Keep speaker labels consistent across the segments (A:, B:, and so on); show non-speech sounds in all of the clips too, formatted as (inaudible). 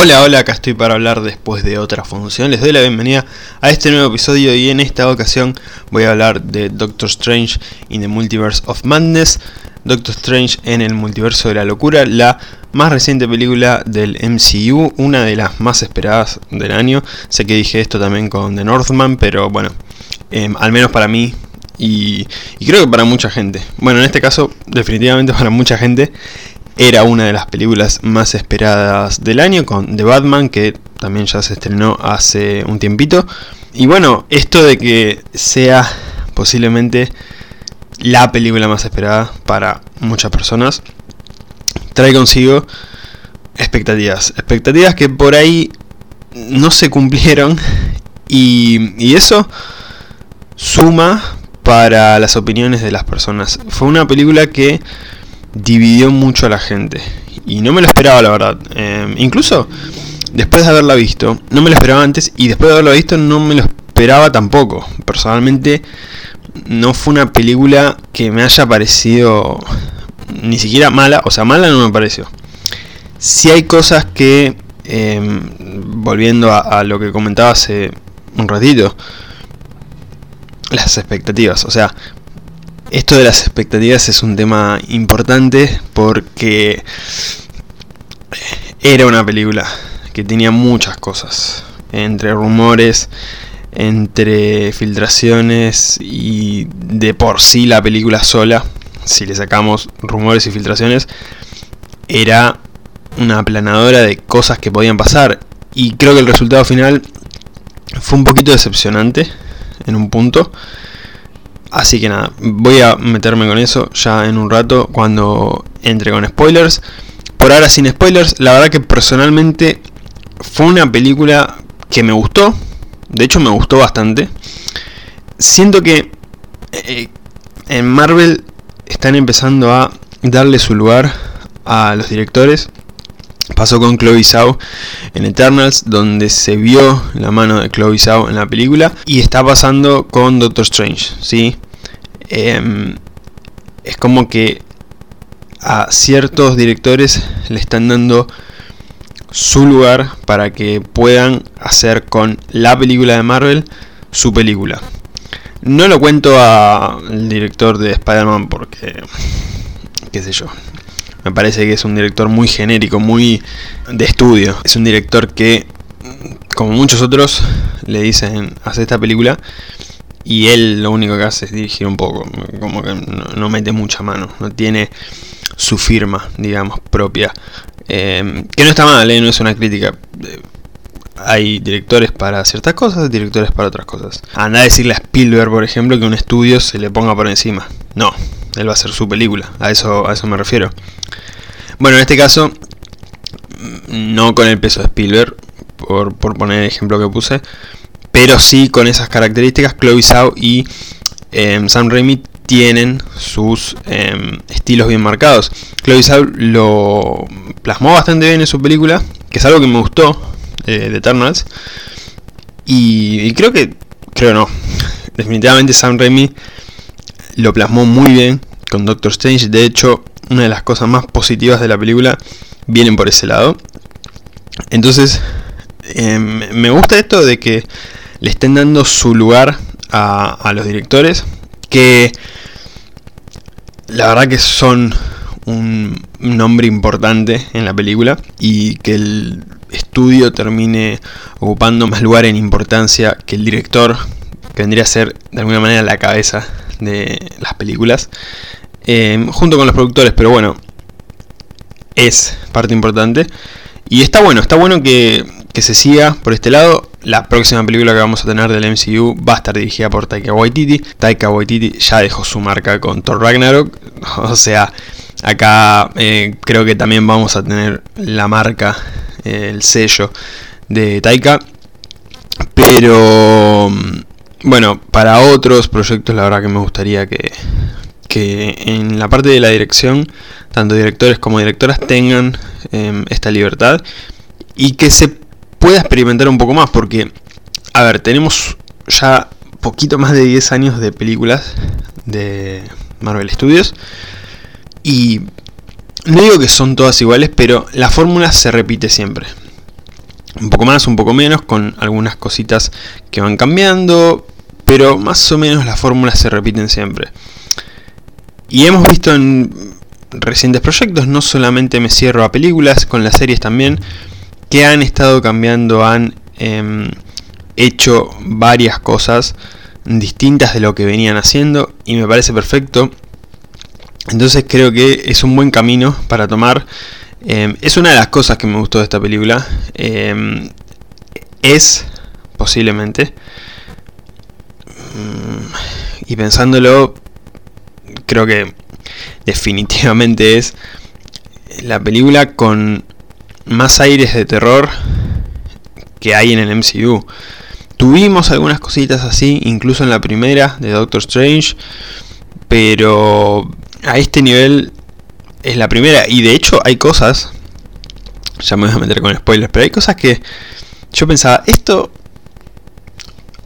A: Hola, hola, acá estoy para hablar después de otra función. Les doy la bienvenida a este nuevo episodio y en esta ocasión voy a hablar de Doctor Strange in the Multiverse of Madness. Doctor Strange en el Multiverso de la Locura, la más reciente película del MCU, una de las más esperadas del año. Sé que dije esto también con The Northman, pero bueno, em, al menos para mí y, y creo que para mucha gente. Bueno, en este caso, definitivamente para mucha gente era una de las películas más esperadas del año con The Batman, que también ya se estrenó hace un tiempito. Y bueno, esto de que sea posiblemente la película más esperada para muchas personas, trae consigo expectativas. Expectativas que por ahí no se cumplieron (laughs) y, y eso suma para las opiniones de las personas. Fue una película que dividió mucho a la gente. Y no me lo esperaba, la verdad. Em, incluso después de haberla visto, no me lo esperaba antes y después de haberla visto no me lo esperaba tampoco. Personalmente no fue una película que me haya parecido ni siquiera mala, o sea, mala no me pareció. Si hay cosas que, em, volviendo a, a lo que comentaba hace un ratito, las expectativas, o sea, esto de las expectativas es un tema importante porque era una película que tenía muchas cosas, entre rumores, entre filtraciones y de por sí la película sola, si le sacamos rumores y filtraciones, era una aplanadora de cosas que podían pasar y creo que el resultado final fue un poquito decepcionante en un punto. Así que nada, voy a meterme con eso ya en un rato cuando entre con spoilers. Por ahora sin spoilers, la verdad que personalmente fue una película que me gustó. De hecho me gustó bastante. Siento que eh, en Marvel están empezando a darle su lugar a los directores. Pasó con Chloe Zhao en Eternals, donde se vio la mano de Chloe Zhao en la película. Y está pasando con Doctor Strange, ¿sí? Em, es como que a ciertos directores le están dando su lugar para que puedan hacer con la película de Marvel su película. No lo cuento al director de Spider-Man porque, qué sé yo, me parece que es un director muy genérico, muy de estudio. Es un director que, como muchos otros, le dicen, hace esta película y él lo único que hace es dirigir un poco, como que no, mete mucha mano, no tiene su firma, digamos, propia. Eh, que no está mal, ¿eh? no es una crítica. Hay directores para ciertas cosas, directores para otras cosas. Anda a decirle a Spielberg, por ejemplo, que un estudio se le ponga por encima. No, él va a hacer su película, a eso, a eso me refiero. Bueno, en este caso, no con el peso de Spielberg, por, poner el ejemplo que puse, pero sí con esas características, Chloe Zhao y em, Sam Raimi tienen sus em, estilos bien marcados. Chloe Zhao lo plasmó bastante bien en su película, que es algo que me gustó eh, de Eternals. Y, y, creo que, creo no, (laughs) definitivamente Sam Raimi lo plasmó muy bien con Doctor Strange. De hecho, una de las cosas más positivas de la película vienen por ese lado. Entonces, em, me gusta esto de que le estén dando su lugar a, los directores que la verdad que son un nombre importante en la película y que el estudio termine ocupando más lugar en importancia que el director, que vendría a ser de alguna manera la cabeza de las películas, eh, junto con los productores, pero bueno, es parte importante. Y está bueno, está bueno que, que se siga por este lado. La próxima película que vamos a tener del MCU va a estar dirigida por Taika Waititi. Taika Waititi ya dejó su marca con Thor Ragnarok. (laughs) O sea, acá eh, creo que también vamos a tener la marca, eh, el sello de Taika. Pero bueno, para otros proyectos la verdad que me gustaría que, que en la parte de la dirección, tanto directores como directoras tengan em, esta libertad y que se pueda experimentar un poco más, porque, a ver, tenemos ya poquito más de 10 años de películas de Marvel Studios y no digo que son todas iguales, pero la fórmula se repite siempre. Un poco más, un poco menos, con algunas cositas que van cambiando, pero más o menos las fórmulas se repiten siempre. Y hemos visto en recientes proyectos, no solamente me cierro a películas, con las series también, que han estado cambiando, han em, hecho varias cosas distintas de lo que venían haciendo y me parece perfecto. Entonces creo que es un buen camino para tomar. Em, es una de las cosas que me gustó de esta película. Em, es, posiblemente, mm, y pensándolo, creo que definitivamente es la película con más aires de terror que hay en el MCU. Tuvimos algunas cositas así, incluso en la primera de Doctor Strange, pero a este nivel es la primera. Y de hecho hay cosas, ya me voy a meter con spoilers, pero hay cosas que yo pensaba, esto,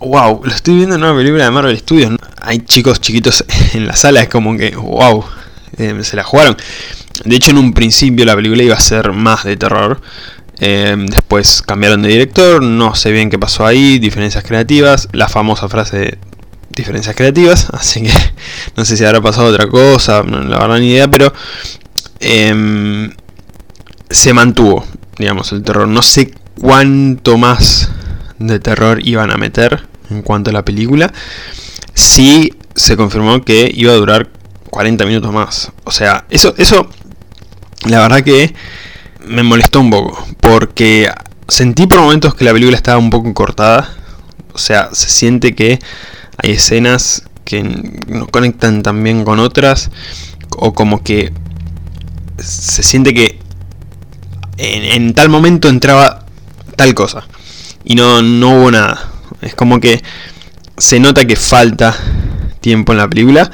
A: wow, lo estoy viendo en una película de Marvel Studios. Hay chicos chiquitos (laughs) en la sala, es como que, wow, eh, se la jugaron. De hecho, en un principio la película iba a ser más de terror. Eh, después cambiaron de director, no sé bien qué pasó ahí, diferencias creativas, la famosa frase diferencias creativas, (laughs) así que no sé si habrá pasado otra cosa, la verdad ni idea, pero em, se mantuvo, digamos, el terror. No sé cuánto más de terror iban a meter en cuanto a la película. Sí se confirmó que iba a durar 40 minutos más. O sea, eso, eso la verdad que me molestó un poco, porque sentí por momentos que la película estaba un poco cortada, o sea, se siente que hay escenas que no conectan tan bien con otras, o como que se siente que en, tal momento entraba tal cosa, y no, no hubo nada. Es como que se nota que falta tiempo en la película,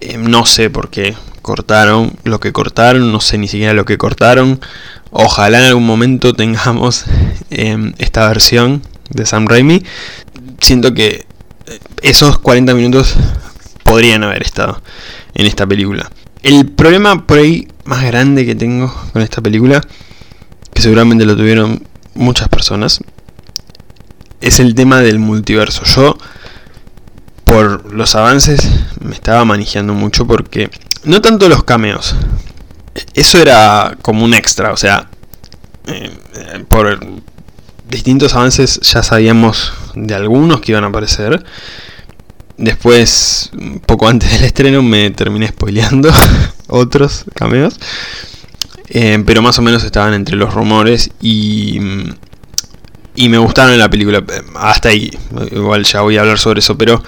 A: eh, no sé por qué, cortaron lo que cortaron, no sé ni siquiera lo que cortaron. Ojalá en algún momento (laughs) tengamos em, esta versión de Sam Raimi. Siento que eh, esos 40 minutos podrían haber estado en esta película. El problema por ahí más grande que tengo con esta película, que seguramente lo tuvieron muchas personas, es el tema del multiverso. Yo, por los avances, me estaba manejando mucho porque no tanto los cameos. Eso era como un extra, o sea, eh, por distintos avances ya sabíamos de algunos que iban a aparecer. Después, poco antes del estreno, me terminé spoileando (laughs) otros cameos. Eh, pero más o menos estaban entre los rumores y, y me gustaron la película. Hasta ahí, igual ya voy a hablar sobre eso, pero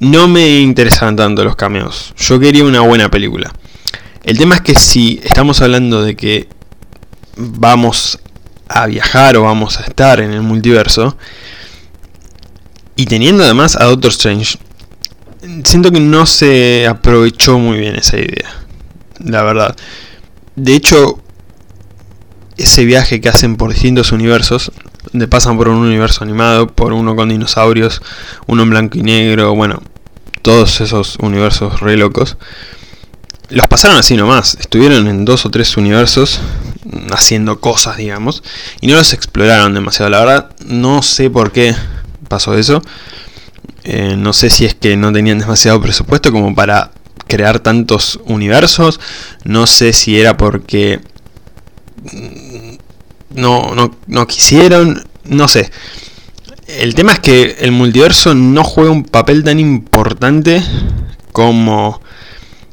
A: no me interesaban tanto los cameos. Yo quería una buena película. El tema es que si estamos hablando de que vamos a viajar o vamos a estar en el multiverso, y teniendo además a Doctor Strange, siento que no se aprovechó muy bien esa idea. La verdad. De hecho, ese viaje que hacen por distintos universos, donde pasan por un universo animado, por uno con dinosaurios, uno en blanco y negro, bueno, todos esos universos re locos. Los pasaron así nomás, estuvieron en dos o tres universos haciendo cosas, digamos, y no los exploraron demasiado. La verdad, no sé por qué pasó eso. Eh, no sé si es que no tenían demasiado presupuesto como para crear tantos universos. No sé si era porque no, no, no quisieron. No sé. El tema es que el multiverso no juega un papel tan importante como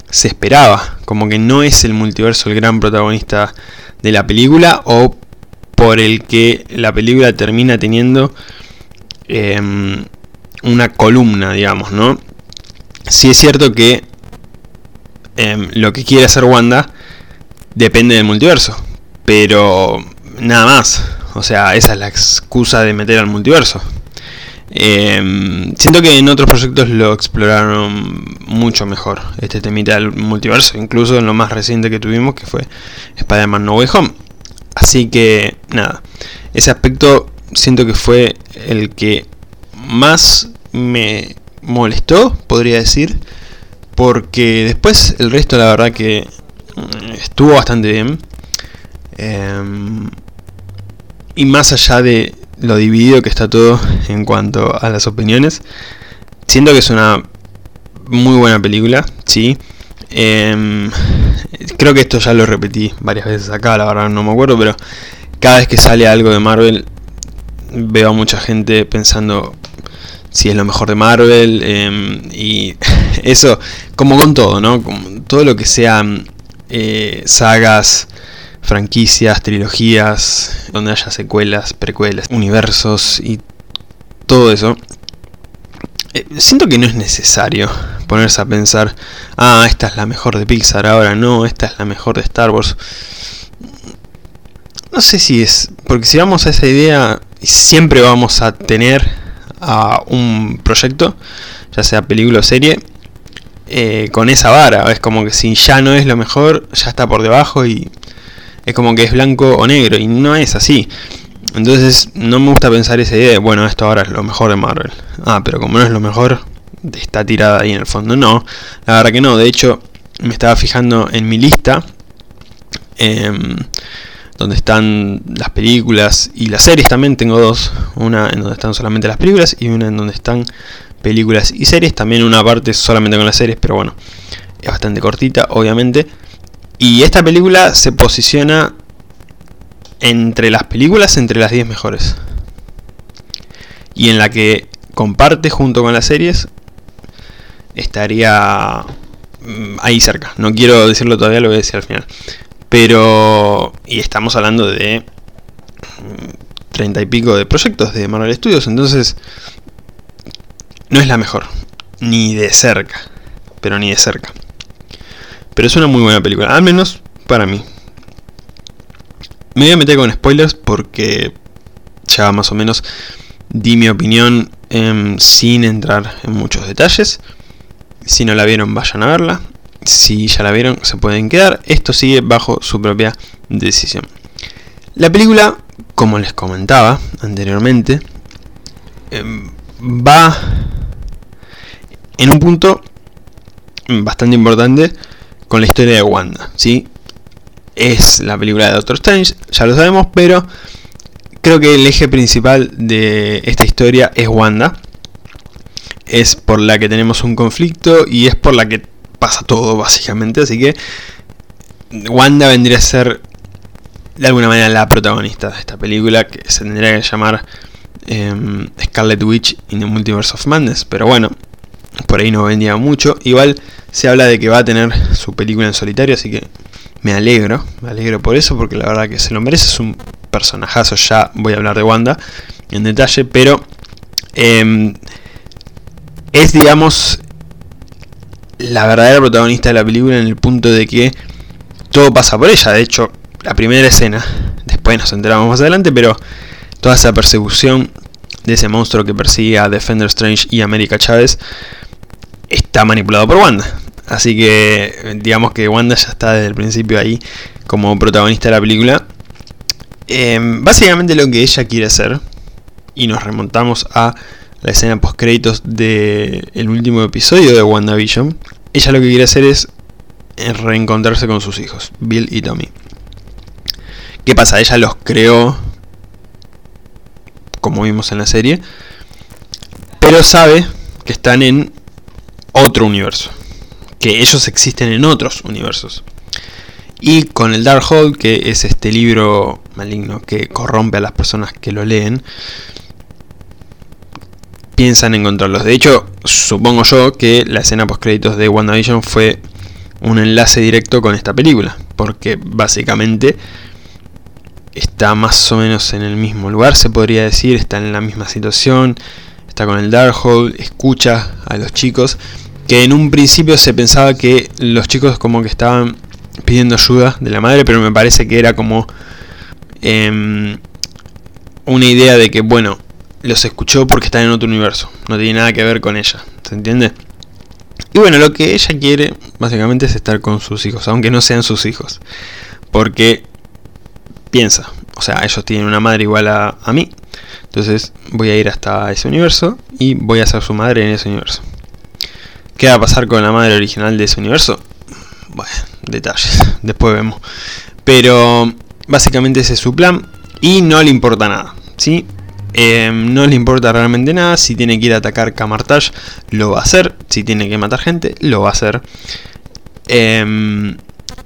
A: se esperaba. Como que no es el multiverso el gran protagonista de la película o por el que la película termina teniendo em, una columna, digamos, ¿no? Sí es cierto que em, lo que quiere hacer Wanda depende del multiverso, pero nada más. O sea, esa es la excusa de meter al multiverso. Em, siento que en otros proyectos lo exploraron mucho mejor, este temita del multiverso, incluso en lo más reciente que tuvimos, que fue Spider-Man No Way Home. Así que, nada, ese aspecto siento que fue el que más me molestó, podría decir, porque después el resto la verdad que mm, estuvo bastante bien. Em, Y más allá de lo dividido que está todo (laughs) en cuanto a las opiniones, siento que es una muy buena película, sí. Em, creo que esto ya lo repetí varias veces acá, la verdad no me acuerdo, pero cada vez que sale algo de Marvel veo a mucha gente pensando si es lo mejor de Marvel em, y (laughs) eso como con todo, ¿no? todo lo que sean eh, sagas, franquicias, trilogías, donde haya secuelas, precuelas, universos y todo eso. Eh, siento que no es necesario ponerse a pensar, ah, esta es la mejor de Pixar, ahora no, esta es la mejor de Star Wars. No sé si es, porque si vamos a esa idea, siempre vamos a tener a un proyecto, ya sea película o serie, eh, con esa vara. Es como que si ya no es lo mejor, ya está por debajo y es como que es blanco o negro. Y no es así. Entonces no me gusta pensar esa idea de, bueno, esto ahora es lo mejor de Marvel. Ah, pero como no es lo mejor, está tirada ahí en el fondo. No, la verdad que no. De hecho, me estaba fijando en mi lista. Em, donde están las películas y las series también. Tengo dos. Una en donde están solamente las películas y una en donde están películas y series. También una parte solamente con las series, pero bueno, es bastante cortita, obviamente. Y esta película se posiciona entre las películas, entre las 10 mejores. Y en la que comparte junto con las series, estaría mm, ahí cerca. No quiero decirlo todavía, lo voy a decir al final. Pero, y estamos hablando de 30 mm, y pico de proyectos de Marvel Studios, entonces no es la mejor, ni de cerca, pero ni de cerca. Pero es una muy buena película, al menos para mí. Me voy a meter con spoilers porque ya más o menos di mi opinión em, sin entrar en muchos detalles. Si no la vieron, vayan a verla. Si ya la vieron, se pueden quedar. Esto sigue bajo su propia decisión. La película, como les comentaba anteriormente, em, va en un punto bastante importante con la historia de Wanda, ¿sí? Es la película de Doctor Strange, ya lo sabemos, pero creo que el eje principal de esta historia es Wanda. Es por la que tenemos un conflicto y es por la que pasa todo, básicamente. Así que Wanda vendría a ser de alguna manera la protagonista de esta película, que se tendría que llamar em, Scarlet Witch in the Multiverse of Madness. Pero bueno, por ahí no vendía mucho. Igual se habla de que va a tener su película en solitario, así que me alegro, me alegro por eso, porque la verdad que se lo merece, es un personajazo, ya voy a hablar de Wanda en detalle, pero em, es, digamos, la verdadera protagonista de la película en el punto de que todo pasa por ella, de hecho, la primera escena, (laughs) después nos enteramos más adelante, pero toda esa persecución de ese monstruo que persigue a Defender Strange y América Chávez está manipulado por Wanda. Así que digamos que Wanda ya está desde el principio ahí como protagonista de la película. Em, básicamente lo que ella quiere hacer, y nos remontamos a la escena post créditos del último episodio de WandaVision, ella lo que quiere hacer es reencontrarse con sus hijos, Bill y Tommy. ¿Qué pasa? Ella los creó, como vimos en la serie, pero sabe que están en otro universo. Que ellos existen en otros universos. Y con el Darkhold, que es este libro maligno que corrompe a las personas que lo leen, piensan encontrarlos. De hecho, supongo yo que la escena post créditos de WandaVision fue un enlace directo con esta película, porque básicamente está más o menos en el mismo lugar, se podría decir, está en la misma situación, está con el Darkhold, escucha a los chicos que en un principio se pensaba que los chicos como que estaban pidiendo ayuda de la madre, pero me parece que era como em, una idea de que, bueno, los escuchó porque están en otro universo, no tiene nada que ver con ella, ¿se entiende? Y bueno, lo que ella quiere básicamente es estar con sus hijos, aunque no sean sus hijos, porque piensa, o sea, ellos tienen una madre igual a, a mí, entonces voy a ir hasta ese universo y voy a ser su madre en ese universo. ¿Qué va a pasar con la madre original de ese universo? Bueno, detalles, (laughs) después vemos. Pero básicamente ese es su plan. Y no le importa nada, ¿sí? Em, no le importa realmente nada. Si tiene que ir a atacar Camartage, lo va a hacer. Si tiene que matar gente, lo va a hacer. Em,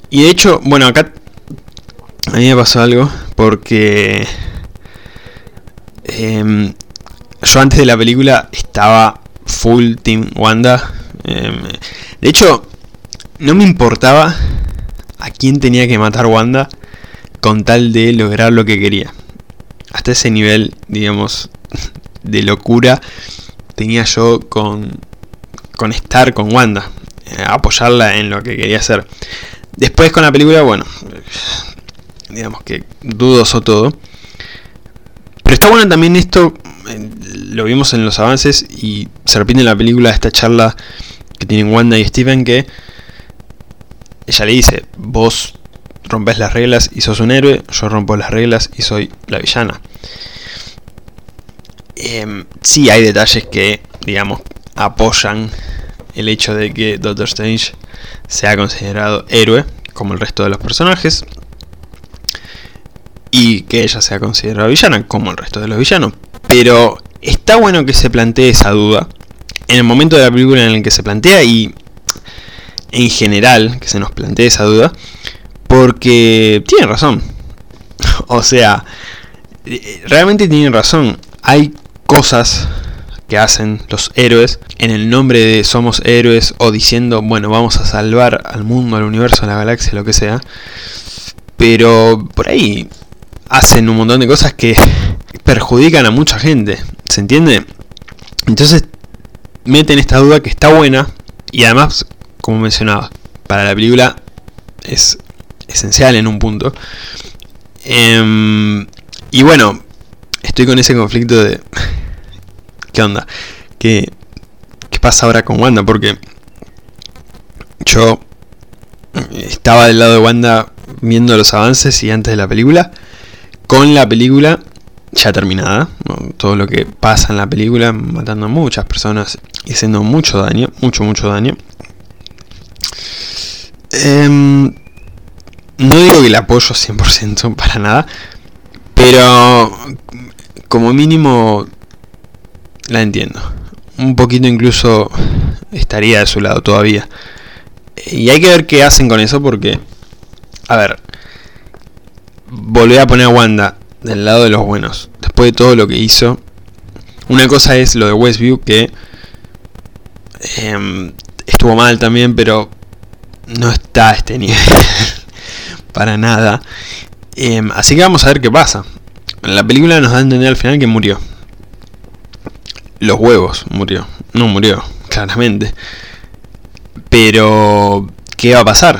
A: y de hecho, bueno, acá a mí me pasó algo. Porque em, yo antes de la película estaba full Team Wanda. de hecho, no me importaba a quién tenía que matar Wanda con tal de lograr lo que quería hasta ese nivel, digamos, de locura tenía yo con, con estar con Wanda, eh, apoyarla en lo que quería hacer. Después con la película, bueno, digamos que dudoso todo. Pero está bueno también esto, eh, lo vimos en los avances y se repite en la película esta charla que tienen Wanda y Steven que ella le dice, vos rompes las reglas y sos un héroe, yo rompo las reglas y soy la villana. Eh, sí hay detalles que, digamos, apoyan el hecho de que Doctor Strange sea considerado héroe, como el resto de los personajes, y que ella sea considerada villana, como el resto de los villanos. Pero está bueno que se plantee esa duda en el momento de la película en el que se plantea y en general que se nos plantee esa duda, porque tiene razón. (laughs) O sea, realmente tienen razón. Hay cosas que hacen los héroes en el nombre de somos héroes o diciendo, bueno, vamos a salvar al mundo, al universo, a la galaxia, lo que sea. Pero por ahí hacen un montón de cosas que (laughs) perjudican a mucha gente. ¿Se entiende? Entonces meten esta duda que está buena y además, como mencionaba, para la película es esencial en un punto. Em, y bueno, estoy con ese conflicto de... (laughs) ¿Qué onda? ¿Qué, ¿Qué pasa ahora con Wanda? Porque yo estaba del lado de Wanda viendo los avances y antes de la película. Con la película ya terminada. Todo lo que pasa en la película, matando a muchas personas y haciendo mucho daño. Mucho, mucho daño. Eh, no digo que la apoyo 100% (laughs) para nada, pero como mínimo la entiendo. Un poquito incluso estaría de su lado todavía. Y hay que ver qué hacen con eso porque, a ver, volver a poner a Wanda del lado de los buenos, después de todo lo que hizo. Una cosa es lo de Westview que em, estuvo mal también, pero no está a este nivel. (laughs) para nada. Em, así que vamos a ver qué pasa. La película nos da a entender al final que murió. Los huevos murió. No murió, (laughs) claramente. Pero, ¿qué va a pasar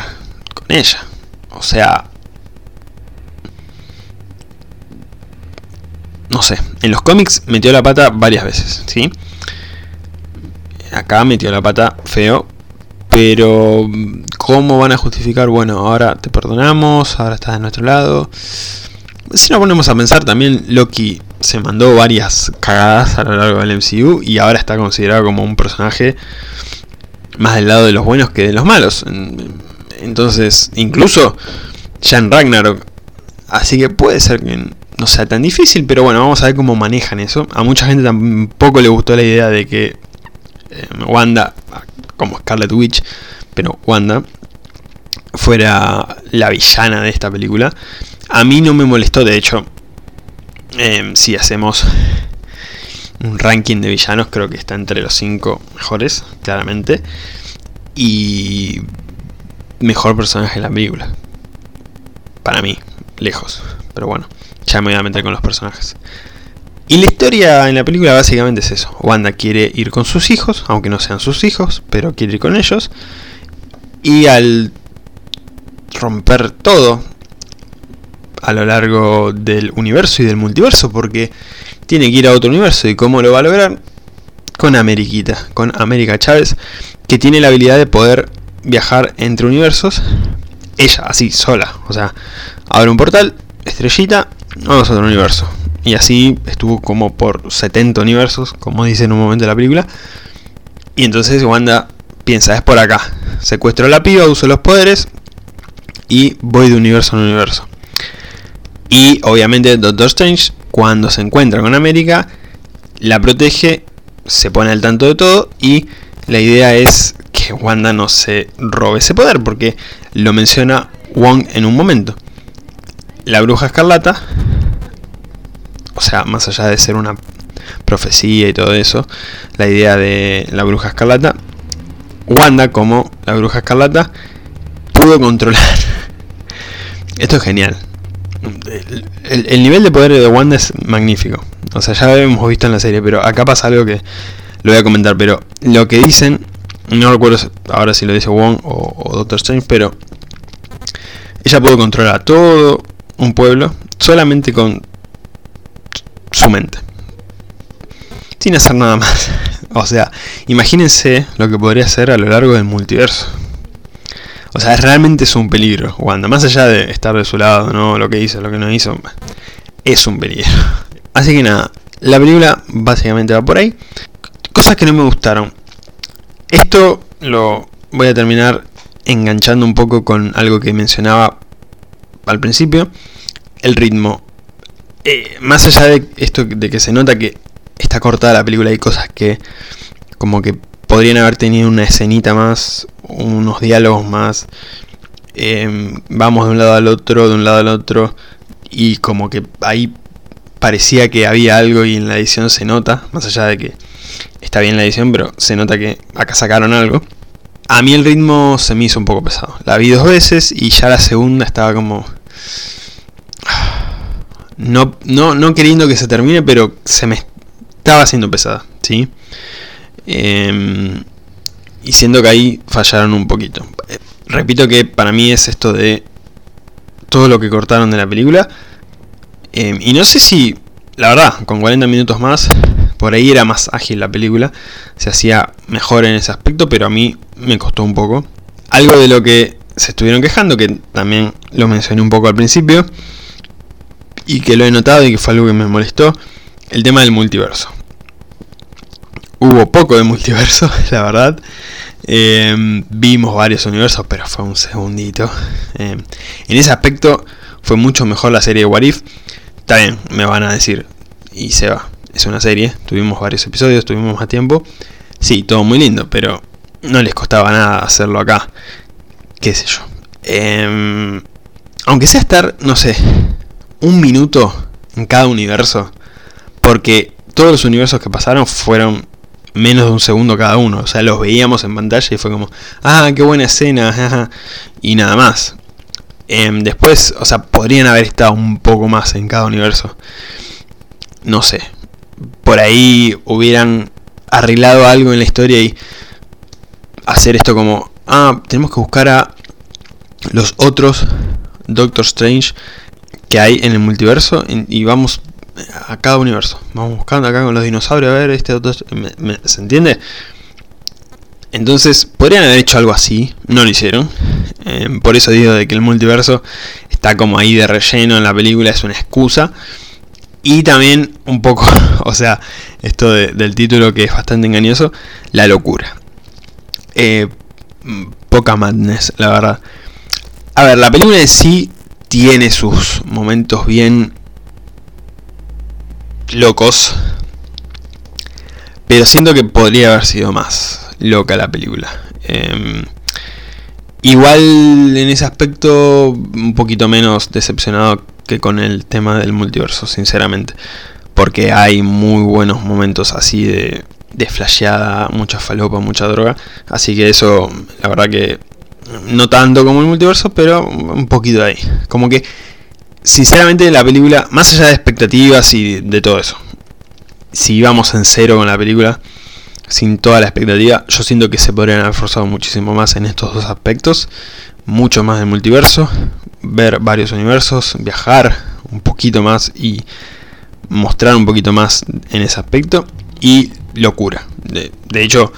A: con ella? O sea... No sé, en los cómics metió la pata varias veces, ¿sí? Acá metió la pata feo, pero, ¿cómo van a justificar? Bueno, ahora te perdonamos, ahora estás de nuestro lado. Si nos ponemos a pensar, también Loki se mandó varias cagadas a lo largo del MCU y ahora está considerado como un personaje más del lado de los buenos que de los malos. Entonces, incluso ya en Ragnarok. Así que puede ser que no sea tan difícil, pero bueno, vamos a ver cómo manejan eso. A mucha gente tampoco le gustó la idea de que eh, Wanda como Scarlet Witch, pero Wanda, fuera la villana de esta película. A mí no me molestó, de hecho, em, si hacemos un ranking de villanos, creo que está entre los 5 mejores, claramente. Y mejor personaje de la película. Para mí, lejos. Pero bueno, ya me voy a meter con los personajes. Y la historia en la película básicamente es eso. Wanda quiere ir con sus hijos, aunque no sean sus hijos, pero quiere ir con ellos. Y al romper todo a lo largo del universo y del multiverso, porque tiene que ir a otro universo. ¿Y cómo lo va a lograr? Con Ameriquita, con América Chávez, que tiene la habilidad de poder viajar entre universos. Ella, así, sola. O sea, abre un portal, estrellita, vamos a otro universo y así estuvo como por 70 universos, como dice en un momento de la película. Y entonces Wanda piensa, es por acá. Secuestro a la piba, uso los poderes y voy de universo en universo. Y obviamente Doctor Strange, cuando se encuentra con América, la protege, se pone al tanto de todo y la idea es que Wanda no se robe ese poder, porque lo menciona Wong en un momento. La bruja escarlata, o sea, más allá de ser una profecía y todo eso, la idea de la bruja escarlata, Wanda como la bruja escarlata pudo controlar. (laughs) Esto es genial. El, nivel de poder de Wanda es magnífico. O sea, ya lo hemos visto en la serie, pero acá pasa algo que lo voy a comentar. Pero lo que dicen, no recuerdo ahora si lo dice Wong o, Doctor Strange, pero ella pudo controlar todo un pueblo solamente con su mente. Sin hacer nada más. (laughs) O sea, imagínense lo que podría hacer a lo largo del multiverso. O sea, realmente es un peligro, Wanda. Más allá de estar de su lado, ¿no? Lo que hizo, lo que no hizo, es un peligro. (laughs) Así que nada, la película básicamente va por ahí. Cosas que no me gustaron. Esto lo voy a terminar enganchando un poco con algo que mencionaba al principio. El ritmo. Eh, más allá de esto de que se nota que está cortada la película, hay cosas que como que podrían haber tenido una escenita más, unos diálogos más. Em, vamos de un lado al otro, de un lado al otro, y como que ahí parecía que había algo y en la edición se nota, más allá de que está bien la edición, pero se nota que acá sacaron algo. A mí el ritmo se me hizo un poco pesado. La vi dos veces y ya la segunda estaba como... No, no, no queriendo que se termine, pero se me estaba haciendo pesada, ¿sí? Em, y siento que ahí fallaron un poquito. Eh, repito que para mí es esto de todo lo que cortaron de la película. Em, y no sé si, la verdad, con 40 minutos más, por ahí era más ágil la película. Se hacía mejor en ese aspecto, pero a mí me costó un poco. Algo de lo que se estuvieron quejando, que también lo mencioné un poco al principio, y que lo he notado y que fue algo que me molestó, el tema del multiverso. Hubo poco de multiverso, (laughs) la verdad. Em, vimos varios universos, pero fue un segundito. Em, en ese aspecto fue mucho mejor la serie de What If. Está bien, me van a decir, y se va. Es una serie, tuvimos varios episodios, tuvimos más tiempo. Sí, todo muy lindo, pero no les costaba nada hacerlo acá. Qué sé yo. Em, aunque sea estar, no sé, un minuto en cada universo porque todos los universos que pasaron fueron menos de un segundo cada uno. O sea, los veíamos en pantalla y fue como, ah, qué buena escena, (laughs) y nada más. Em, después, o sea, podrían haber estado un poco más en cada universo. No sé. Por ahí hubieran arreglado algo en la historia y hacer esto como, ah, tenemos que buscar a los otros Doctor Strange que hay en el multiverso y vamos a cada universo. Vamos buscando acá con los dinosaurios a ver este otro. ¿Se entiende? Entonces, podrían haber hecho algo así, no lo hicieron. Em, por eso digo de que el multiverso está como ahí de relleno en la película, es una excusa. Y también un poco, (laughs) o sea, esto del título que es bastante engañoso, la locura. Eh, poca madness, la verdad. A ver, la película en sí tiene sus momentos bien locos. Pero siento que podría haber sido más loca la película. Em, igual en ese aspecto un poquito menos decepcionado que con el tema del multiverso, sinceramente. Porque hay muy buenos momentos así de, de flasheada, mucha falopa, mucha droga. Así que eso, la verdad que no tanto como el multiverso, pero un poquito ahí. Como que sinceramente la película, más allá de expectativas y de todo eso, si íbamos en cero con la película, sin toda la expectativa, yo siento que se podrían haber forzado muchísimo más en estos dos aspectos, mucho más del multiverso, ver varios universos, viajar un poquito más y mostrar un poquito más en ese aspecto y locura. De, de hecho,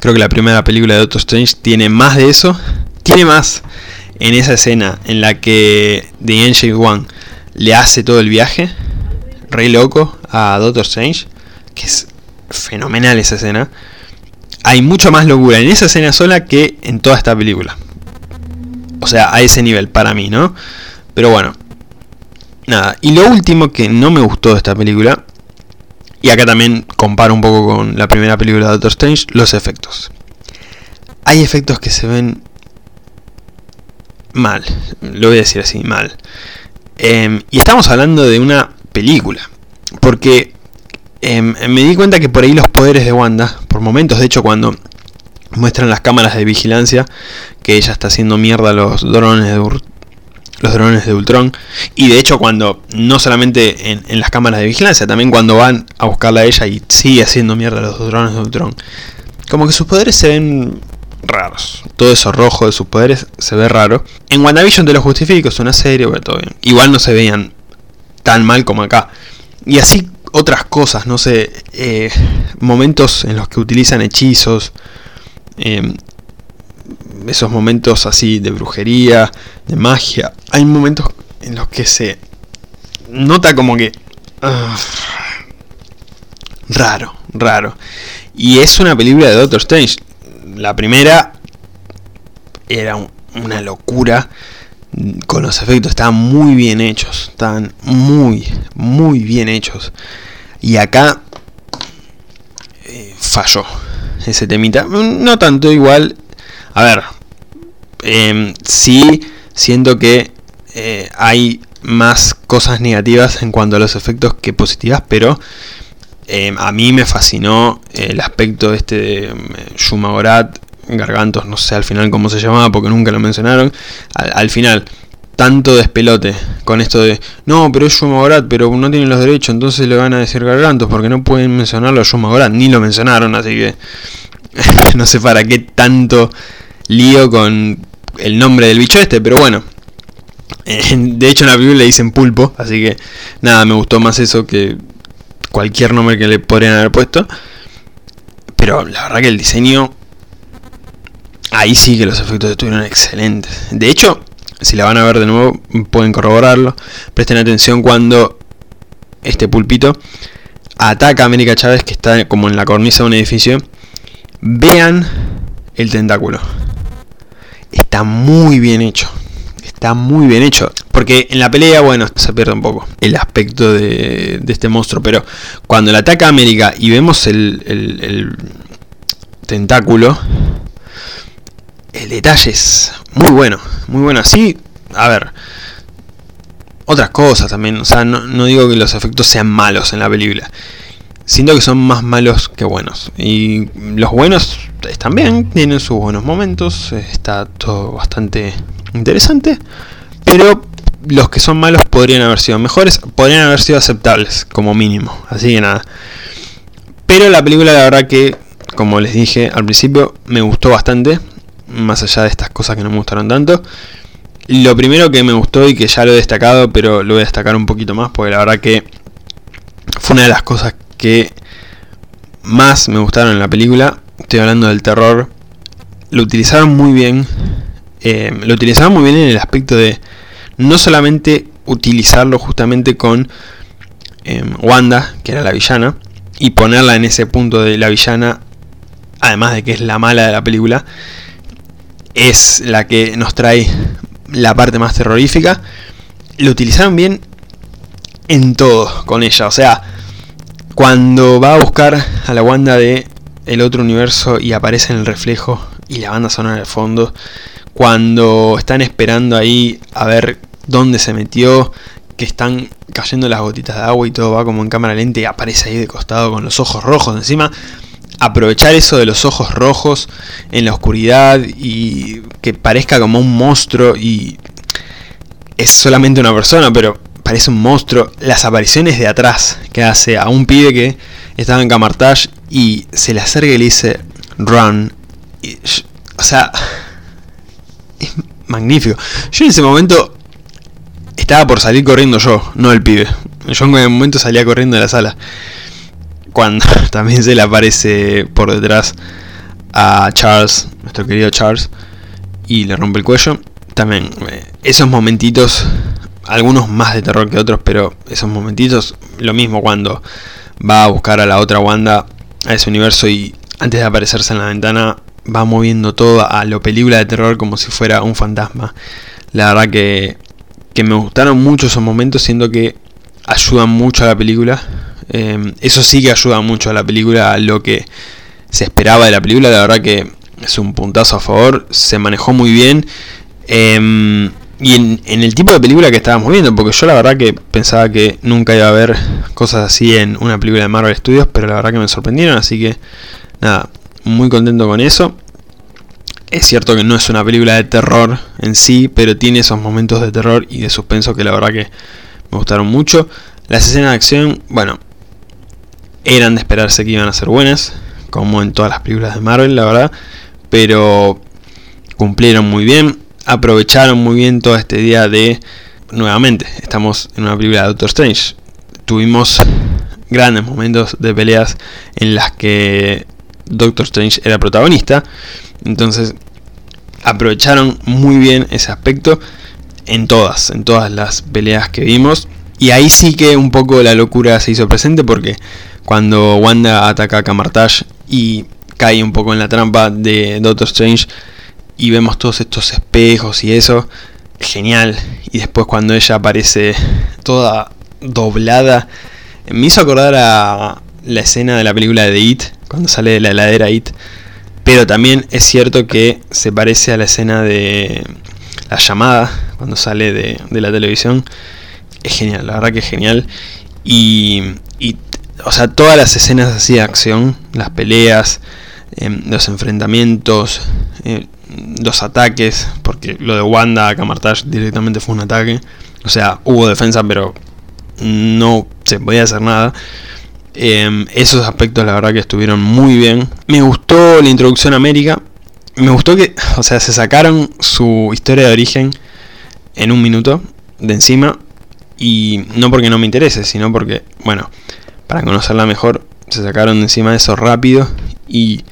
A: creo que la primera película de Doctor Strange tiene más de eso, tiene más en esa escena en la que The Ancient One le hace todo el viaje, re loco, a Doctor Strange, que es fenomenal esa escena. Hay mucho más locura en esa escena sola que en toda esta película. O sea, a ese nivel, para mí, ¿no? Pero bueno. Nada, y lo último que no me gustó de esta película, y acá también comparo un poco con la primera película de Doctor Strange, los efectos. Hay efectos que se ven mal, lo voy a decir así, mal. Em, y estamos hablando de una película, porque em, me di cuenta que por ahí los poderes de Wanda, por momentos, de hecho cuando muestran las cámaras de vigilancia, que ella está haciendo mierda los drones de, los drones de Ultron. Y de hecho cuando, no solamente en, las cámaras de vigilancia, también cuando van a buscarla a ella y sigue haciendo mierda los drones de Ultron. Como que sus poderes se ven raros. Todo eso rojo de sus poderes se ve raro. En WandaVision te lo justifico, es una serie, todo bien. Igual no se veían tan mal como acá. Y así otras cosas, no sé, eh, momentos en los que utilizan hechizos. Eh, esos momentos así de brujería, de magia. Hay momentos en los que se nota como que... Ah, raro, raro. Y es una película de Doctor Strange. La primera era una locura con los efectos. Estaban muy bien hechos. Estaban muy, muy bien hechos. Y acá eh, falló ese temita. No tanto igual. A ver, eh, sí siento que eh, hay más cosas negativas en cuanto a los efectos que positivas, pero em, a mí me fascinó el aspecto este de em, Shumagorat, Gargantos, no sé al final cómo se llamaba porque nunca lo mencionaron. Al, final, tanto despelote con esto de no, pero es Shumagorat, pero no tienen los derechos, entonces le van a decir Gargantos porque no pueden mencionarlo a Shumagorat, ni lo mencionaron, así que (laughs) no sé para qué tanto lío con el nombre del bicho este, pero bueno. (laughs) De hecho en la película le dicen pulpo, así que nada, me gustó más eso que cualquier nombre que le podrían haber puesto. Pero la verdad que el diseño... Ahí sí que los efectos estuvieron excelentes. De hecho, si la van a ver de nuevo, pueden corroborarlo. Presten atención cuando este pulpito ataca a América Chávez, que está como en la cornisa de un edificio. Vean el tentáculo está muy bien hecho. Está muy bien hecho. Porque en la pelea, bueno, se pierde un poco el aspecto de, este monstruo. Pero cuando le ataca a América y vemos el, el tentáculo, el detalle es muy bueno. Muy bueno. Así, a ver. Otras cosas también. O sea, no, no digo que los efectos sean malos en la película siento que son más malos que buenos. Y los buenos están bien, tienen sus buenos momentos, está todo bastante interesante, pero los que son malos podrían haber sido mejores, podrían haber sido aceptables como mínimo, así que nada. Pero la película la verdad que, como les dije al principio, me gustó bastante, más allá de estas cosas que no me gustaron tanto. Lo primero que me gustó y que ya lo he destacado, pero lo voy a destacar un poquito más, porque la verdad que fue una de las cosas que más me gustaron en la película. Estoy hablando del terror. Lo utilizaron muy bien. Eh, lo utilizaron muy bien en el aspecto de no solamente utilizarlo justamente con em, Wanda, que era la villana, y ponerla en ese punto de la villana, además de que es la mala de la película, es la que nos trae la parte más terrorífica. Lo utilizaron bien en todo con ella, o sea, cuando va a buscar a la Wanda de el otro universo y aparece en el reflejo y la banda sonora el fondo. Cuando están esperando ahí a ver dónde se metió, que están cayendo las gotitas de agua y todo va como en cámara lenta y aparece ahí de costado con los ojos rojos encima. Aprovechar eso de los ojos rojos en la oscuridad y que parezca como un monstruo y es solamente una persona, pero parece un monstruo. Las apariciones de atrás que hace a un pibe que estaba en Camartage y se le acerca y le dice run. o sea, (laughs) magnífico. Yo en ese momento estaba por salir corriendo yo, no el pibe. Yo en ese momento salía corriendo de la sala. Cuando (laughs) también se le aparece por detrás a Charles, nuestro querido Charles, y le rompe el cuello. También eh, esos momentitos algunos más de terror que otros, pero esos momentitos, lo mismo cuando va a buscar a la otra Wanda a ese universo y antes de aparecerse en la ventana va moviendo todo a lo película de terror como si fuera un fantasma. La verdad que, que me gustaron mucho esos momentos, siendo que ayudan mucho a la película. Em, eso sí que ayuda mucho a la película, a lo que se esperaba de la película. La verdad que es un puntazo a favor, se manejó muy bien. Em, y en, el tipo de película que estábamos viendo, porque yo la verdad que pensaba que nunca iba a haber cosas así en una película de Marvel Studios, pero la verdad que me sorprendieron, así que nada, muy contento con eso. Es cierto que no es una película de terror en sí, pero tiene esos momentos de terror y de suspenso que la verdad que me gustaron mucho. Las escenas de acción, bueno, eran de esperarse que iban a ser buenas, como en todas las películas de Marvel, la verdad, pero cumplieron muy bien aprovecharon muy bien todo este día de, nuevamente, estamos en una película de Doctor Strange. Tuvimos grandes momentos de peleas en las que Doctor Strange era protagonista. Entonces aprovecharon muy bien ese aspecto en todas, en todas las peleas que vimos. Y ahí sí que un poco la locura se hizo presente porque cuando Wanda ataca a Camartage y cae un poco en la trampa de Doctor Strange, y vemos todos estos espejos y eso, genial. Y después cuando ella aparece toda doblada, me hizo acordar a la escena de la película de It, cuando sale de la heladera It. Pero también es cierto que se parece a la escena de la llamada, cuando sale de, la televisión. Es genial, la verdad que es genial. Y, y o sea, todas las escenas así de acción, las peleas, em, los enfrentamientos, eh, los ataques, porque lo de Wanda a Camartage directamente fue un ataque. O sea, hubo defensa, pero no se podía hacer nada. Em, esos aspectos la verdad que estuvieron muy bien. Me gustó la introducción a América. Me gustó que, o sea, se sacaron su historia de origen en un minuto de encima. Y no porque no me interese, sino porque, bueno, para conocerla mejor, se sacaron de encima de eso rápido. Y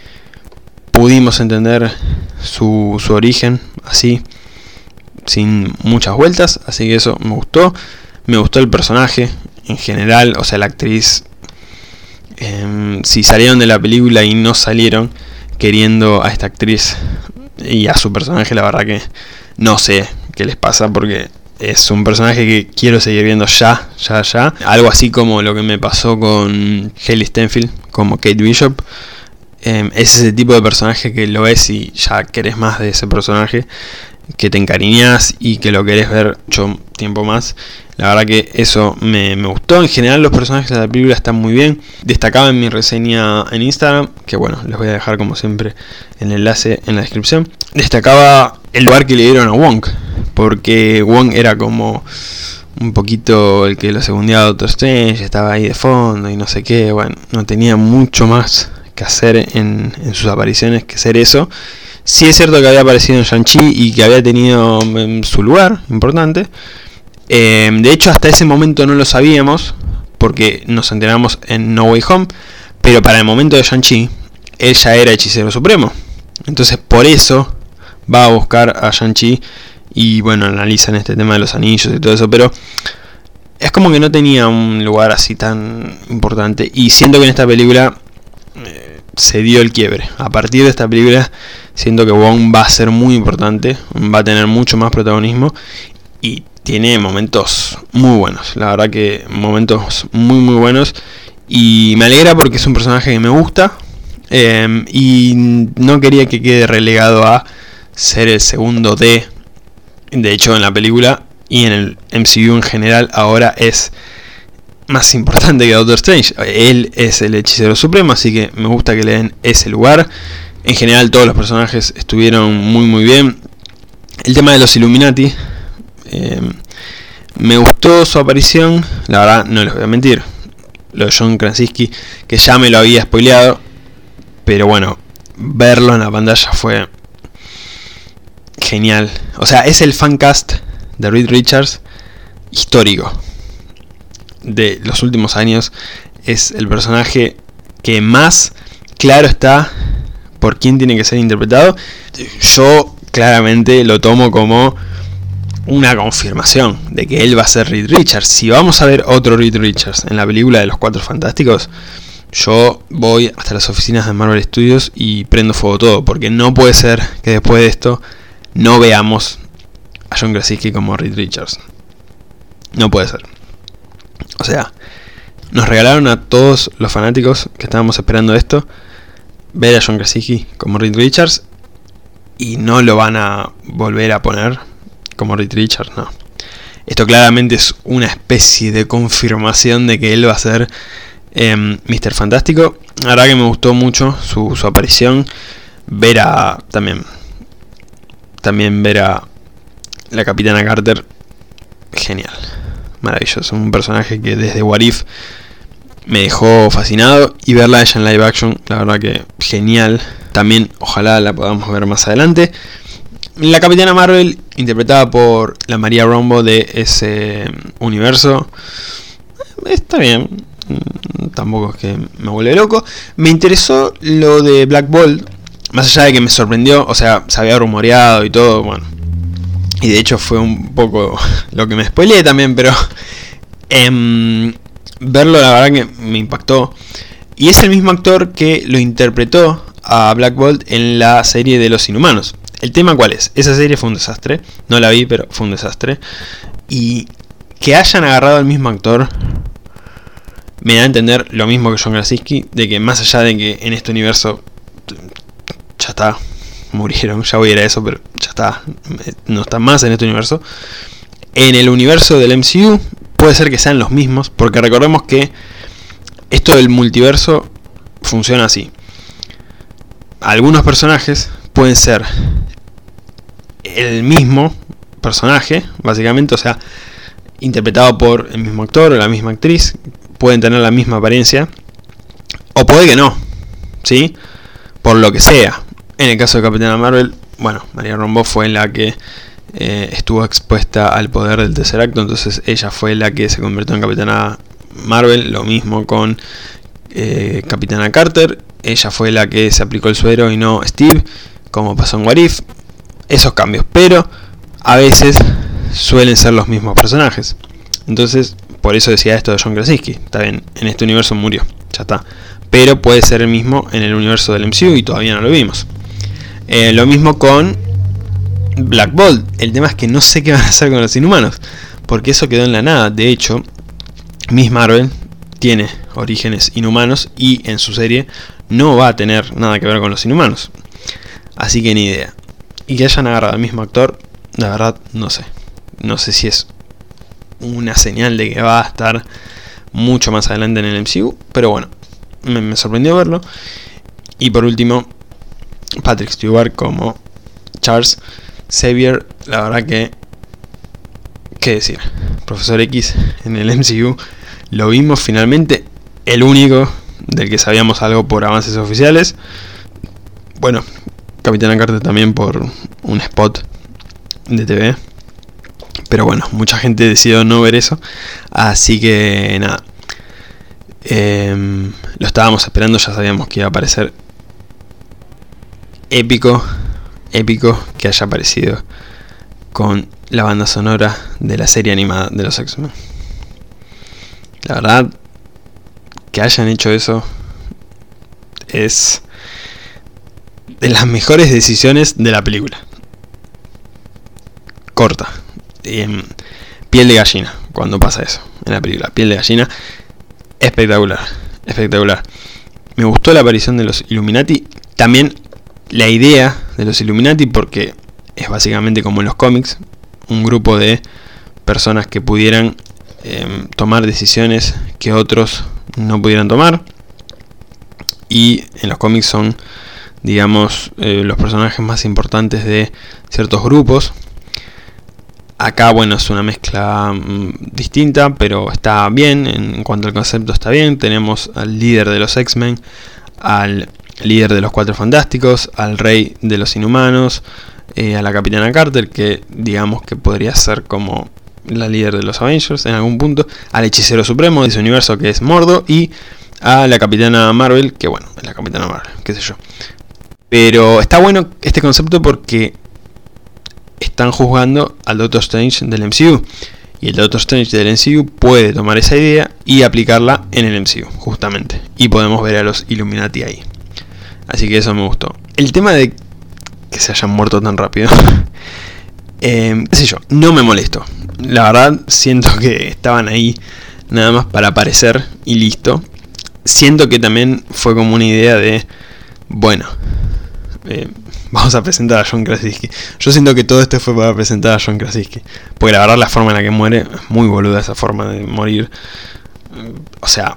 A: pudimos entender su, su origen así, sin muchas vueltas, así que eso me gustó. Me gustó el personaje en general, o sea, la actriz. Em, si salieron de la película y no salieron queriendo a esta actriz y a su personaje, la verdad que no sé qué les pasa porque es un personaje que quiero seguir viendo ya, ya, ya. Algo así como lo que me pasó con Haley Stenfield, como Kate Bishop. Em, es ese tipo de personaje que lo ves y ya querés más de ese personaje, que te encariñas y que lo querés ver mucho tiempo más. La verdad que eso me, gustó. En general los personajes de la película están muy bien. Destacaba en mi reseña en Instagram, que bueno, les voy a dejar como siempre el enlace en la descripción. Destacaba el lugar que le dieron a Wong, porque Wong era como un poquito el que lo segundía a Doctor Strange, estaba ahí de fondo y no sé qué, bueno, no tenía mucho más que hacer en, sus apariciones que ser eso. Sí es cierto que había aparecido en Shang-Chi y que había tenido mm, su lugar importante. Eh, de hecho, hasta ese momento no lo sabíamos, porque nos enteramos en No Way Home, pero para el momento de Shang-Chi, él ya era hechicero supremo. Entonces, por eso va a buscar a Shang-Chi y bueno, analizan este tema de los anillos y todo eso, pero es como que no tenía un lugar así tan importante. Y siento que en esta película se dio el quiebre. A partir de esta película siento que Wong va a ser muy importante, va a tener mucho más protagonismo y tiene momentos muy buenos, la verdad que momentos muy muy buenos y me alegra porque es un personaje que me gusta em, y no quería que quede relegado a ser el segundo D, de hecho en la película y en el MCU en general ahora es más importante que Doctor Strange. Él es el hechicero supremo, así que me gusta que le den ese lugar. En general todos los personajes estuvieron muy muy bien. El tema de los Illuminati. Eh, me gustó su aparición. La verdad, no les voy a mentir. Lo de John Krasinski, que ya me lo había spoileado. Pero bueno, verlo en la pantalla fue genial. O sea, es el fancast de Reed Richards histórico de los últimos años es el personaje que más claro está por quién tiene que ser interpretado. Yo claramente lo tomo como una confirmación de que él va a ser Reed Richards. Si vamos a ver otro Reed Richards en la película de los Cuatro Fantásticos, yo voy hasta las oficinas de Marvel Studios y prendo fuego todo, porque no puede ser que después de esto no veamos a John Krasinski como Reed Richards. No puede ser. O sea, nos regalaron a todos los fanáticos que estábamos esperando esto ver a John Krasinski como Reed Richards y no lo van a volver a poner como Reed Richards, no. Esto claramente es una especie de confirmación de que él va a ser eh, Mr. Fantástico. La verdad que me gustó mucho su, aparición. Ver a. También. También ver a la Capitana Carter. Genial. Maravilloso. Un personaje que desde What If me dejó fascinado. Y verla ella en live action. La verdad que genial. También ojalá la podamos ver más adelante. La Capitana Marvel, interpretada por la María Rombo de ese universo, está bien. Mm, tampoco es que me vuelve loco. Me interesó lo de Black Bolt. Más allá de que me sorprendió, o sea, se había rumoreado y todo, bueno. Y de hecho fue un poco (laughs) lo que me spoileé también, pero (laughs) em, verlo la verdad que me impactó. Y es el mismo actor que lo interpretó a Black Bolt en la serie de Los Inhumanos. El tema cuál es? Esa serie fue un desastre. No la vi, pero fue un desastre. Y que hayan agarrado al mismo actor me da a entender lo mismo que John Krasinski, de que más allá de que en este universo ya está, murieron, ya voy a ir a eso, pero ya está, no están más en este universo. En el universo del MCU puede ser que sean los mismos, porque recordemos que esto del multiverso funciona así. Algunos personajes pueden ser el mismo personaje, básicamente, o sea, interpretado por el mismo actor o la misma actriz, pueden tener la misma apariencia, o puede que no, ¿sí? Por lo que sea. En el caso de Capitana Marvel, bueno, María Rombo fue la que eh, estuvo expuesta al poder del tercer acto, entonces ella fue la que se convirtió en Capitana Marvel, lo mismo con eh, Capitana Carter, ella fue la que se aplicó el suero y no Steve, como pasó en Warif, esos cambios, pero a veces suelen ser los mismos personajes. Entonces, por eso decía esto de John Krasinski. Está bien, en este universo murió, ya está. Pero puede ser el mismo en el universo del MCU y todavía no lo vimos. Eh, lo mismo con Black Bolt. El tema es que no sé qué van a hacer con los inhumanos. Porque eso quedó en la nada. De hecho, Miss Marvel tiene orígenes inhumanos y en su serie no va a tener nada que ver con los inhumanos. Así que ni idea y que hayan agarrado al mismo actor, la verdad no sé. No sé si es una señal de que va a estar mucho más adelante en el MCU, pero bueno, me, sorprendió verlo. Y por último, Patrick Stewart como Charles Xavier, la verdad que, ¿qué decir? Profesor X en el MCU, lo vimos finalmente, el único del que sabíamos algo por avances oficiales. Bueno, Capitana Carter también por un spot de TV. Pero bueno, mucha gente decidió no ver eso. Así que nada. Em, lo estábamos esperando, ya sabíamos que iba a aparecer. Épico, épico que haya aparecido con la banda sonora de la serie animada de los X-Men. La verdad, que hayan hecho eso es de las mejores decisiones de la película. Corta. Piel de gallina, cuando pasa eso, en la película. Piel de gallina. Espectacular. Espectacular. Me gustó la aparición de los Illuminati. También la idea de los Illuminati porque es básicamente como en los cómics. Un grupo de personas que pudieran em, tomar decisiones que otros no pudieran tomar. Y en los cómics son digamos, eh, los personajes más importantes de ciertos grupos. Acá, bueno, es una mezcla mm, distinta, pero está bien, en cuanto al concepto está bien. Tenemos al líder de los X-Men, al líder de los Cuatro Fantásticos, al rey de los Inhumanos, eh, a la Capitana Carter, que digamos que podría ser como la líder de los Avengers en algún punto, al Hechicero Supremo de ese universo que es Mordo, y a la Capitana Marvel, que bueno, es la Capitana Marvel, qué sé yo. Pero está bueno este concepto porque están juzgando al Doctor Strange del MCU. Y el Doctor Strange del MCU puede tomar esa idea y aplicarla en el MCU, justamente. Y podemos ver a los Illuminati ahí. Así que eso me gustó. El tema de que se hayan muerto tan rápido (laughs) Eh, yo, no me molesto. La verdad, siento que estaban ahí nada más para aparecer y listo. Siento que también fue como una idea de, bueno, eh, (laughs) vamos a presentar a John Krasinski. Yo siento que todo esto fue para presentar a John Krasinski. Porque la verdad la forma en la que muere es muy boluda esa forma de morir. O sea,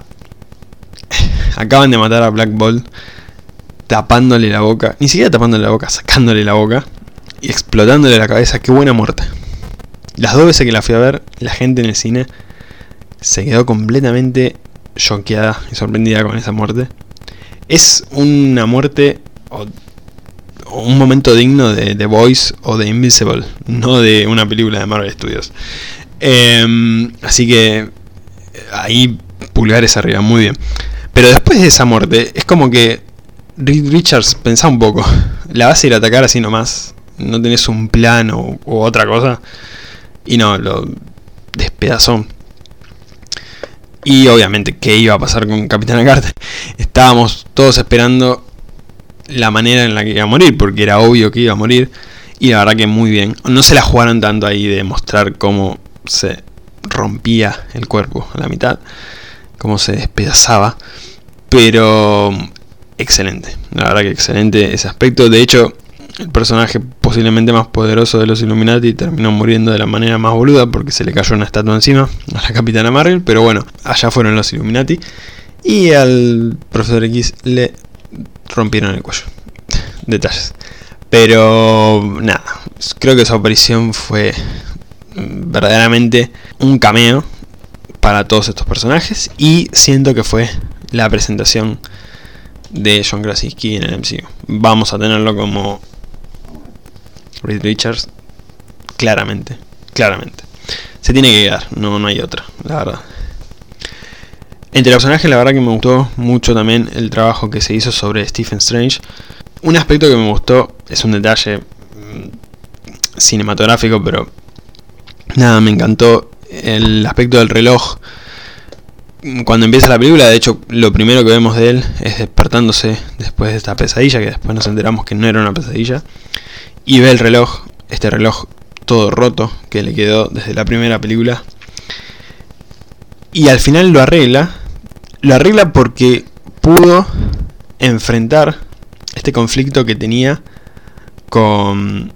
A: (laughs) acaban de matar a Black Bolt tapándole la boca. Ni siquiera tapándole la boca, sacándole la boca. Y explotándole la cabeza. Qué buena muerte. Las dos veces que la fui a ver, la gente en el cine se quedó completamente choqueada y sorprendida con esa muerte. Es una muerte o, un momento digno de The Voice o de Invisible, no de una película de Marvel Studios. Em, así que ahí pulgares arriba, muy bien. Pero después de esa muerte, es como que Richards, pensá un poco, la vas a ir a atacar así nomás, no tenés un plan o, otra cosa, y no, lo despedazó. Y obviamente, ¿qué iba a pasar con Capitana Carter? (laughs) Estábamos todos esperando la manera en la que iba a morir, porque era obvio que iba a morir. Y la verdad que muy bien. No se la jugaron tanto ahí de mostrar cómo se rompía el cuerpo a la mitad, cómo se despedazaba. Pero excelente, la verdad que excelente ese aspecto. De hecho, el personaje posiblemente más poderoso de los Illuminati terminó muriendo de la manera más boluda porque se le cayó una estatua encima a la Capitana Marvel, pero bueno, allá fueron los Illuminati y al Profesor X le rompieron el cuello. (laughs) Detalles. Pero nada, creo que su aparición fue verdaderamente un cameo para todos estos personajes y siento que fue la presentación de John Krasinski en el MCU. Vamos a tenerlo como Reed Richards, claramente, claramente. Se tiene que quedar, no, no hay otra, la verdad. Entre los personajes, la verdad que me gustó mucho también el trabajo que se hizo sobre Stephen Strange. Un aspecto que me gustó es un detalle mm, cinematográfico, pero nada, me encantó el aspecto del reloj. Cuando empieza la película, de hecho, lo primero que vemos de él es despertándose después de esta pesadilla, que después nos enteramos que no era una pesadilla y ve el reloj, este reloj todo roto que le quedó desde la primera película. Y al final lo arregla. Lo arregla porque pudo enfrentar este conflicto que tenía con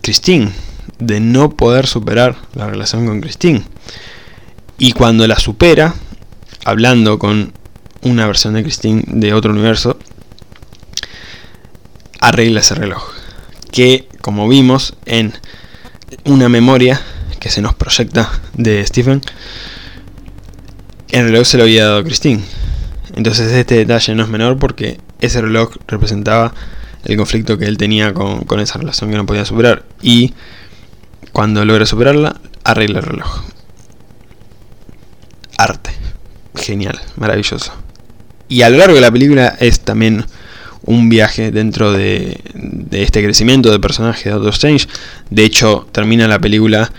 A: Christine. De no poder superar la relación con Christine. Y cuando la supera, hablando con una versión de Christine de otro universo, arregla ese reloj que, como vimos en una memoria que se nos proyecta de Stephen, el reloj se lo había dado Christine. Entonces este detalle no es menor porque ese reloj representaba el conflicto que él tenía con, con esa relación que no podía superar. Y cuando logra superarla, arregla el reloj. Arte. Genial, maravilloso. Y a lo largo de la película es también un viaje dentro de, este crecimiento de personaje de Doctor Strange. De hecho, termina la película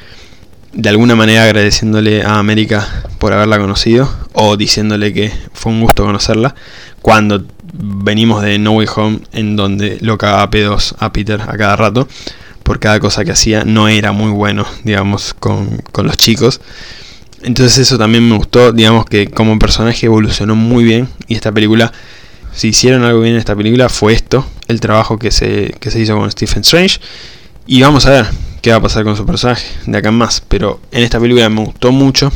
A: de alguna manera agradeciéndole a América por haberla conocido o diciéndole que fue un gusto conocerla cuando venimos de No Way Home en donde lo cagaba pedos a Peter a cada rato por cada cosa que hacía no era muy bueno digamos con, con los chicos entonces eso también me gustó digamos que como personaje evolucionó muy bien y esta película si hicieron algo bien en esta película fue esto, el trabajo que se, se hizo con Stephen Strange. Y vamos a ver qué va a pasar con su personaje de acá en más. Pero en esta película me gustó mucho.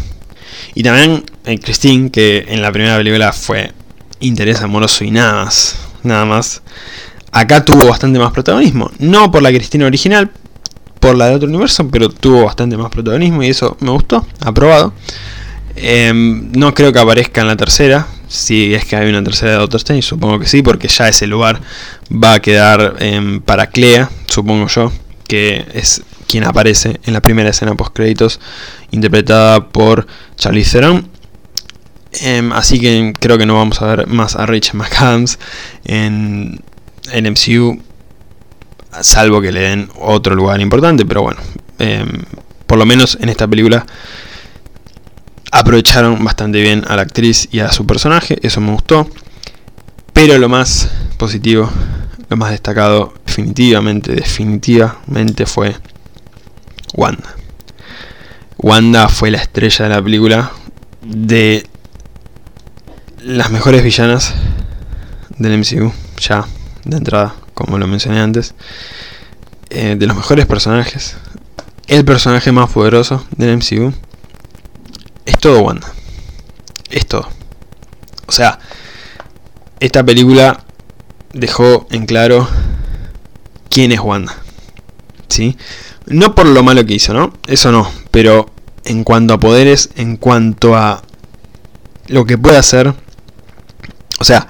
A: Y también en Christine, que en la primera película fue interés amoroso y nada más. Nada más. Acá tuvo bastante más protagonismo. No por la Christine original, por la de otro universo, pero tuvo bastante más protagonismo y eso me gustó. Aprobado. Em, no creo que aparezca en la tercera, si es que hay una tercera de Doctor Strange, supongo que sí, porque ya ese lugar va a quedar em, para Clea, supongo yo, que es quien aparece en la primera escena post créditos, interpretada por Charlize Theron. Em, así que creo que no vamos a ver más a Rachel McAdams en el MCU, salvo que le den otro lugar importante, pero bueno, em, por lo menos en esta película aprovecharon bastante bien a la actriz y a su personaje, eso me gustó. Pero lo más positivo, lo más destacado, definitivamente, definitivamente fue Wanda. Wanda fue la estrella de la película de las mejores villanas del MCU, ya de entrada, como lo mencioné antes. Eh, de los mejores personajes. El personaje más poderoso del MCU. Es todo Wanda. Es todo. O sea, esta película dejó en claro quién es Wanda. ¿Sí? No por lo malo que hizo, ¿no? Eso no. Pero en cuanto a poderes, en cuanto a lo que puede hacer. O sea,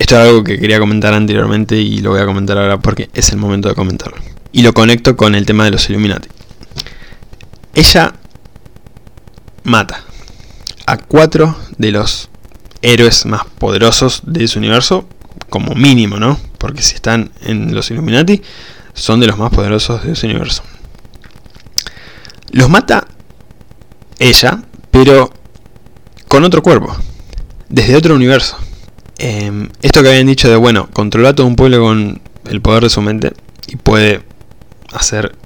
A: esto es algo que quería comentar anteriormente y lo voy a comentar ahora porque es el momento de comentarlo. Y lo conecto con el tema de los Illuminati. Ella mata a cuatro de los héroes más poderosos de su universo, como mínimo, ¿no? Porque si están en los Illuminati, son de los más poderosos de su universo. Los mata ella, pero con otro cuerpo, desde otro universo. Em, esto que habían dicho de, bueno, controla todo un pueblo con el poder de su mente y puede hacer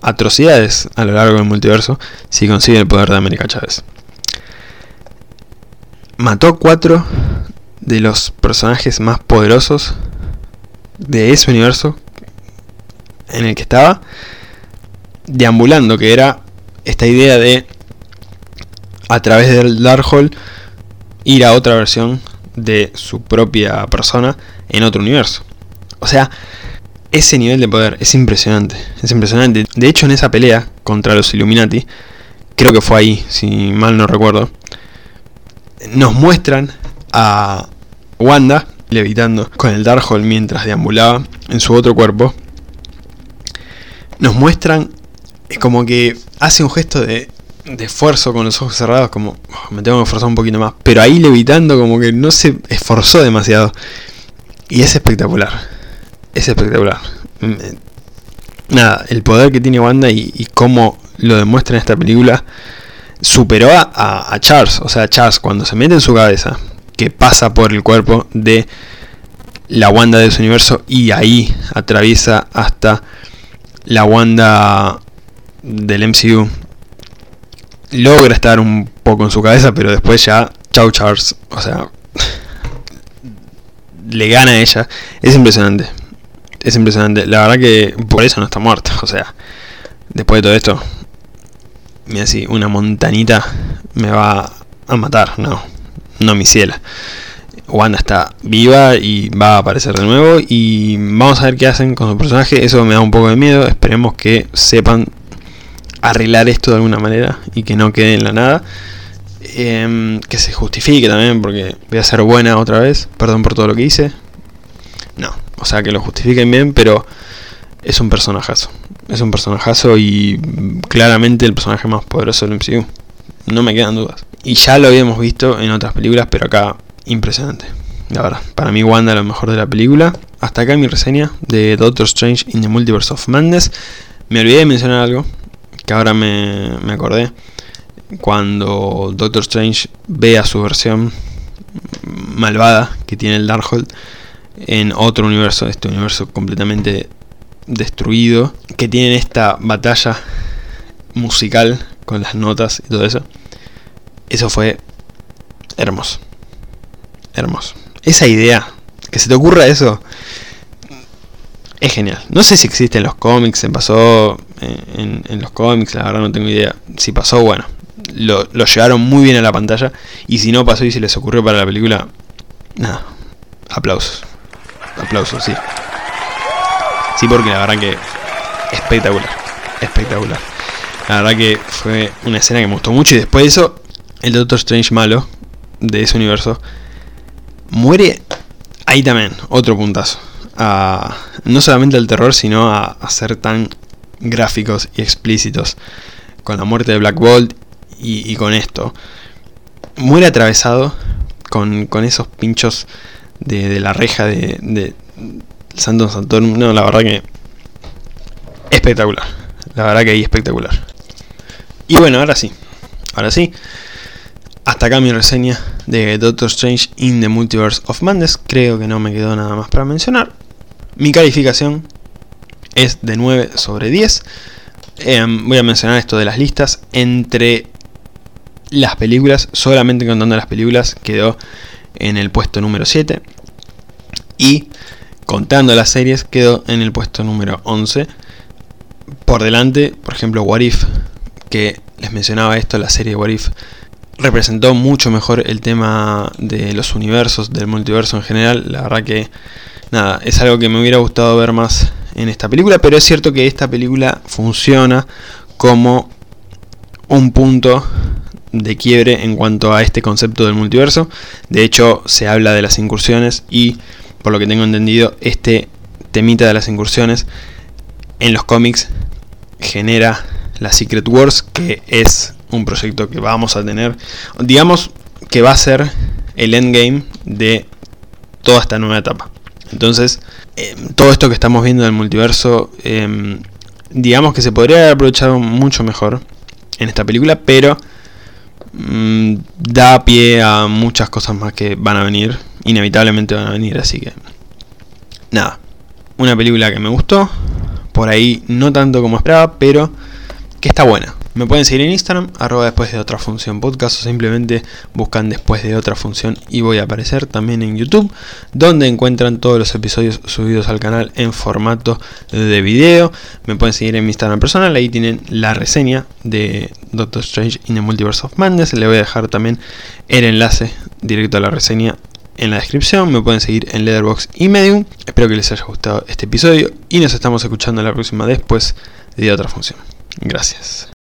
A: atrocidades a lo largo del multiverso si consigue el poder de América Chávez. Mató cuatro de los personajes más poderosos de ese universo en el que estaba deambulando, que era esta idea de a través del Darkhold ir a otra versión de su propia persona en otro universo. O sea, ese nivel de poder es impresionante, es impresionante. De hecho, en esa pelea contra los Illuminati, creo que fue ahí, si mal no recuerdo, nos muestran a Wanda levitando con el Darkhold mientras deambulaba en su otro cuerpo. Nos muestran como que hace un gesto de de esfuerzo con los ojos cerrados, como oh, me tengo que esforzar un poquito más. Pero ahí levitando, como que no se esforzó demasiado. Y es espectacular. Es espectacular. Mm, eh, nada, el poder que tiene Wanda y, cómo lo demuestra en esta película superó a, a, Charles. O sea, Charles cuando se mete en su cabeza, que pasa por el cuerpo de la Wanda de su universo y ahí atraviesa hasta la Wanda del MCU logra estar un poco en su cabeza, pero después ya, chau Charles, o sea, (laughs) le gana a ella. Es impresionante. Es impresionante. La verdad que por eso no está muerta. O sea, después de todo esto, mira así, una montanita me va a matar. No, no mi ciela. Wanda está viva y va a aparecer de nuevo. Y vamos a ver qué hacen con su personaje. Eso me da un poco de miedo. Esperemos que sepan arreglar esto de alguna manera y que no quede en la nada. Em, que se justifique también, porque voy a ser buena otra vez. Perdón por todo lo que hice. No, o sea que lo justifiquen bien, pero es un personajazo. Es un personajazo y claramente el personaje más poderoso del MCU. No me quedan dudas. Y ya lo habíamos visto en otras películas, pero acá impresionante. La verdad, para mí Wanda lo mejor de la película. Hasta acá mi reseña de Doctor Strange in the Multiverse of Madness. Me olvidé de mencionar algo que ahora me, me acordé, cuando Doctor Strange ve a su versión malvada que tiene el Darkhold en otro universo, este universo completamente destruido, que tienen esta batalla musical con las notas y todo eso. Eso fue hermoso. Hermoso. Esa idea, que se te ocurra eso, es genial. No sé si existe en los cómics, se pasó en, los cómics, la verdad no tengo idea. Si pasó, bueno, lo, llevaron muy bien a la pantalla. Y si no pasó y se les ocurrió para la película, nada, aplausos. Aplausos, sí. Sí, porque la verdad que espectacular, espectacular. La verdad que fue una escena que me gustó mucho y después de eso, el Doctor Strange malo de ese universo muere ahí también, otro puntazo no solamente al terror, sino a, ser tan gráficos y explícitos con la muerte de Black Bolt y, con esto. Muere atravesado con, esos pinchos de, la reja de, de Santo Santorum. No, la verdad que espectacular. La verdad que ahí espectacular. Y bueno, ahora sí. Ahora sí. Hasta acá mi reseña de Doctor Strange in the Multiverse of Madness. Creo que no me quedó nada más para mencionar. Mi calificación es de 9 sobre 10. Em, voy a mencionar esto de las listas. Entre las películas, solamente contando las películas, quedó en el puesto número 7. Y contando las series, quedó en el puesto número 11. Por delante, por ejemplo, What If, que les mencionaba esto, la serie What If, representó mucho mejor el tema de los universos, del multiverso en general. La verdad que, nada, es algo que me hubiera gustado ver más en esta película, pero es cierto que esta película funciona como un punto de quiebre en cuanto a este concepto del multiverso. De hecho, se habla de las incursiones y, por lo que tengo entendido, este temita de las incursiones en los cómics genera la Secret Wars, que es un proyecto que vamos a tener, digamos que va a ser el endgame de toda esta nueva etapa. Entonces, em, todo esto que estamos viendo del multiverso, em, digamos que se podría haber aprovechado mucho mejor en esta película, pero Mm, da pie a muchas cosas más que van a venir, inevitablemente van a venir, así que nada, una película que me gustó, por ahí no tanto como esperaba, pero que está buena. Me pueden seguir en Instagram, arroba después de otra función podcast o simplemente buscan después de otra función y voy a aparecer también en YouTube, donde encuentran todos los episodios subidos al canal en formato de video. Me pueden seguir en mi Instagram personal, ahí tienen la reseña de Doctor Strange in the Multiverse of Madness. Le voy a dejar también el enlace directo a la reseña en la descripción. Me pueden seguir en Letterboxd y Medium. Espero que les haya gustado este episodio y nos estamos escuchando la próxima después de otra función. Gracias.